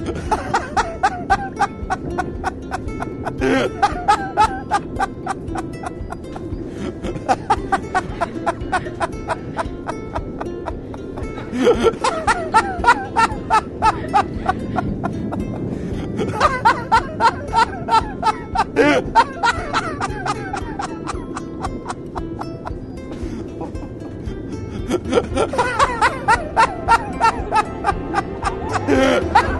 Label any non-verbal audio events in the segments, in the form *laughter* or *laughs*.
Ha ha ha ha!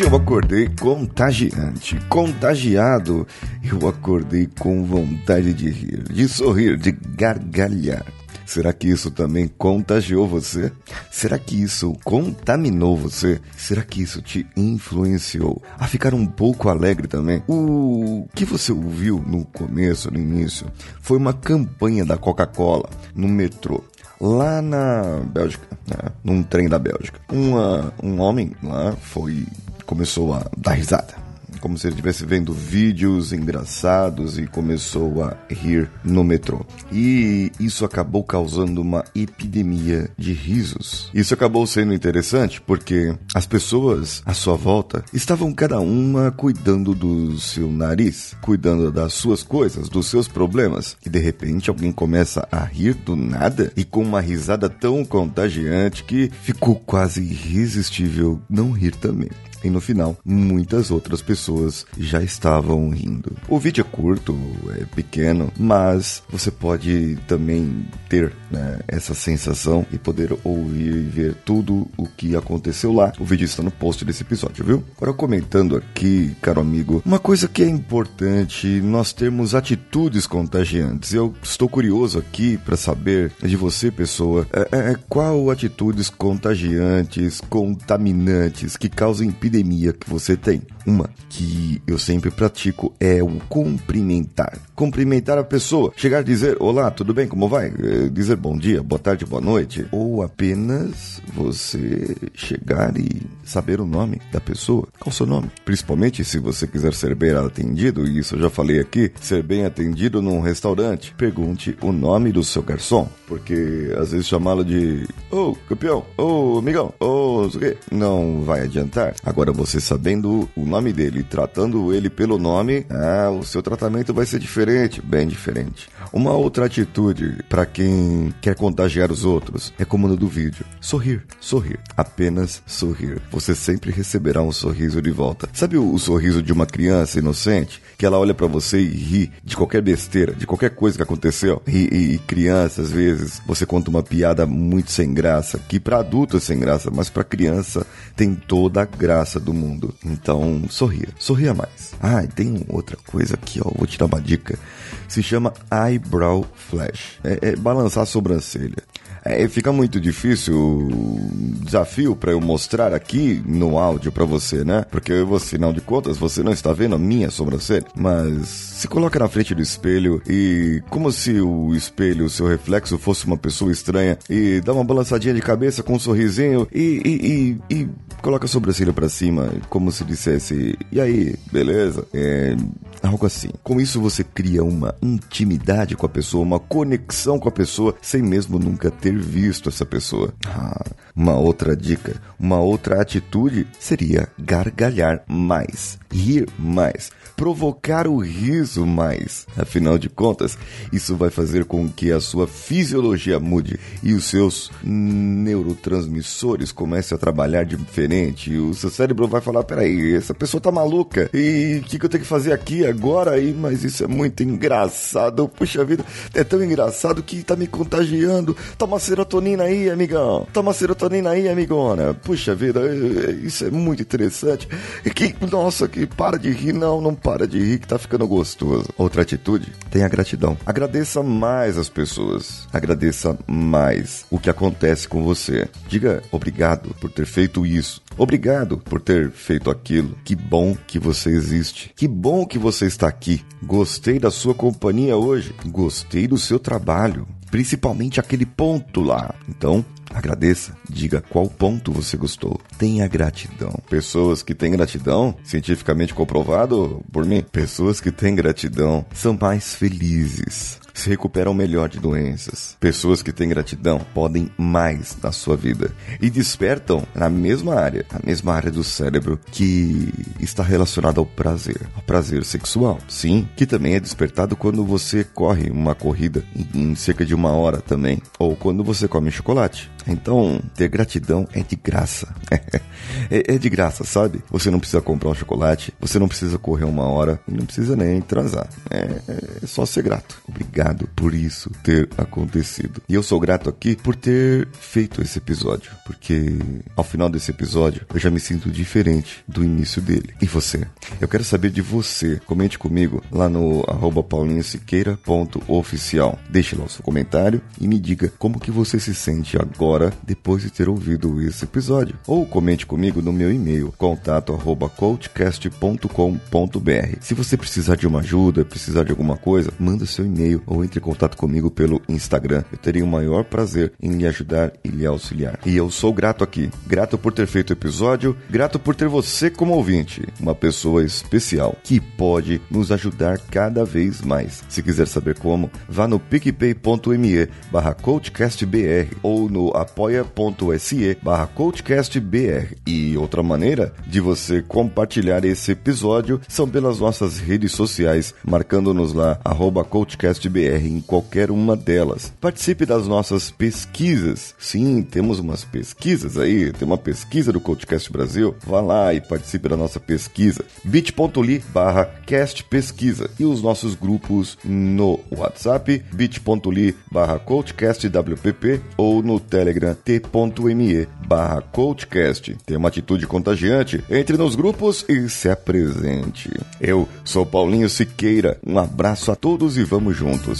Hoje eu acordei contagiante, contagiado. Eu acordei com vontade de rir, de sorrir, de gargalhar. Será que isso também contagiou você? Será que isso contaminou você? Será que isso te influenciou a ficar um pouco alegre também? O que você ouviu no começo, no início, foi uma campanha da Coca-Cola no metrô lá na Bélgica, né? num trem da Bélgica. Uma, um homem lá foi começou a dar risada. Como se ele estivesse vendo vídeos engraçados e começou a rir no metrô. E isso acabou causando uma epidemia de risos. Isso acabou sendo interessante porque as pessoas à sua volta estavam cada uma cuidando do seu nariz, cuidando das suas coisas, dos seus problemas. E de repente alguém começa a rir do nada e com uma risada tão contagiante que ficou quase irresistível não rir também e no final muitas outras pessoas já estavam rindo. O vídeo é curto, é pequeno, mas você pode também ter né, essa sensação e poder ouvir e ver tudo o que aconteceu lá. O vídeo está no post desse episódio, viu? Agora comentando aqui, caro amigo, uma coisa que é importante nós termos atitudes contagiantes. Eu estou curioso aqui para saber de você, pessoa, é, é, qual atitudes contagiantes, contaminantes que causam impedimento epidemia que você tem. Uma que eu sempre pratico é o cumprimentar. Cumprimentar a pessoa. Chegar a dizer: Olá, tudo bem? Como vai? Eh, dizer bom dia, boa tarde, boa noite. Ou apenas você chegar e saber o nome da pessoa. Qual o seu nome? Principalmente se você quiser ser bem atendido, e isso eu já falei aqui, ser bem atendido num restaurante. Pergunte o nome do seu garçom. Porque às vezes chamá-lo de Ô, oh, campeão, ô, oh, amigão, ô, oh, não vai adiantar. Agora você sabendo o nome dele, tratando ele pelo nome, ah, o seu tratamento vai ser diferente, bem diferente. Uma outra atitude para quem quer contagiar os outros é como no do vídeo: sorrir, sorrir, apenas sorrir. Você sempre receberá um sorriso de volta. Sabe o, o sorriso de uma criança inocente que ela olha para você e ri de qualquer besteira, de qualquer coisa que aconteceu? E, e, e criança, às vezes, você conta uma piada muito sem graça, que para adulto é sem graça, mas para criança tem toda a graça do mundo. Então, sorria, sorria mais. Ah, e tem outra coisa aqui, ó, vou te dar uma dica. Se chama eyebrow flash. É, é balançar a sobrancelha. É, fica muito difícil o desafio para eu mostrar aqui no áudio para você, né? Porque, afinal de contas, você não está vendo a minha sobrancelha. Mas se coloca na frente do espelho e, como se o espelho, o seu reflexo, fosse uma pessoa estranha e dá uma balançadinha de cabeça com um sorrisinho e, e, e, e coloca a sobrancelha para cima, como se dissesse: E aí, beleza? É algo assim. Com isso, você cria uma intimidade com a pessoa, uma conexão com a pessoa, sem mesmo nunca ter visto essa pessoa. Ah, uma outra dica, uma outra atitude seria gargalhar mais, rir mais, provocar o riso mais. Afinal de contas, isso vai fazer com que a sua fisiologia mude e os seus neurotransmissores comecem a trabalhar de diferente, o seu cérebro vai falar: peraí, essa pessoa tá maluca, e o que, que eu tenho que fazer aqui agora? aí mas isso é muito engraçado, puxa vida, é tão engraçado que tá me contagiando. Toma serotonina aí, amigão, toma serotonina aí, amigona. Puxa vida, é, é, isso é muito interessante. E que, nossa, que para de rir, não, não para de rir, que tá ficando gostoso. Outra atitude, tenha gratidão. Agradeça mais as pessoas, agradeça mais o que acontece com você. Diga obrigado por ter feito isso. Obrigado por ter feito aquilo. Que bom que você existe. Que bom que você está aqui. Gostei da sua companhia hoje. Gostei do seu trabalho. Principalmente aquele ponto lá. Então, Agradeça, diga qual ponto você gostou. Tenha gratidão. Pessoas que têm gratidão, cientificamente comprovado por mim, pessoas que têm gratidão são mais felizes se recuperam melhor de doenças. Pessoas que têm gratidão podem mais na sua vida e despertam na mesma área, na mesma área do cérebro que está relacionada ao prazer, ao prazer sexual. Sim, que também é despertado quando você corre uma corrida em, cerca de uma hora também, ou quando você come chocolate. Então, ter gratidão é de graça. *laughs* é, é, de graça, sabe? Você não precisa comprar um chocolate, você não precisa correr uma hora não precisa nem transar. É, é só ser grato. Obrigado por isso ter acontecido. E eu sou grato aqui por ter feito esse episódio, porque ao final desse episódio eu já me sinto diferente do início dele. E você? Eu quero saber de você. Comente comigo lá no arroba paulinhosiqueira.oficial. Deixe lá o seu comentário e me diga como que você se sente agora depois de ter ouvido esse episódio. Ou comente comigo no meu e-mail contato@coachcast.com.br. Se você precisar de uma ajuda, precisar de alguma coisa, manda seu e-mail ou entre em contato comigo pelo Instagram. Eu teria o maior prazer em lhe ajudar e lhe auxiliar. E eu sou grato aqui, grato por ter feito o episódio, grato por ter você como ouvinte, uma pessoa especial que pode nos ajudar cada vez mais. Se quiser saber como, vá no picpay.me barra coachcastbr ou no apoia.se barra coachcastbr. E outra maneira de você compartilhar esse episódio são pelas nossas redes sociais, marcando-nos lá, arroba coachcastbr em qualquer uma delas. Participe das nossas pesquisas. Sim, temos umas pesquisas aí, tem uma pesquisa do Coachcast Brasil. Vá lá e participe da nossa pesquisa. bit.ly barra castpesquisa. E os nossos grupos no WhatsApp, bit.ly barra ou no Telegram Telegram t.me barra coachcast. Tem uma atitude contagiante, entre nos grupos e se apresente. Eu sou Paulinho Siqueira, um abraço a todos e vamos juntos.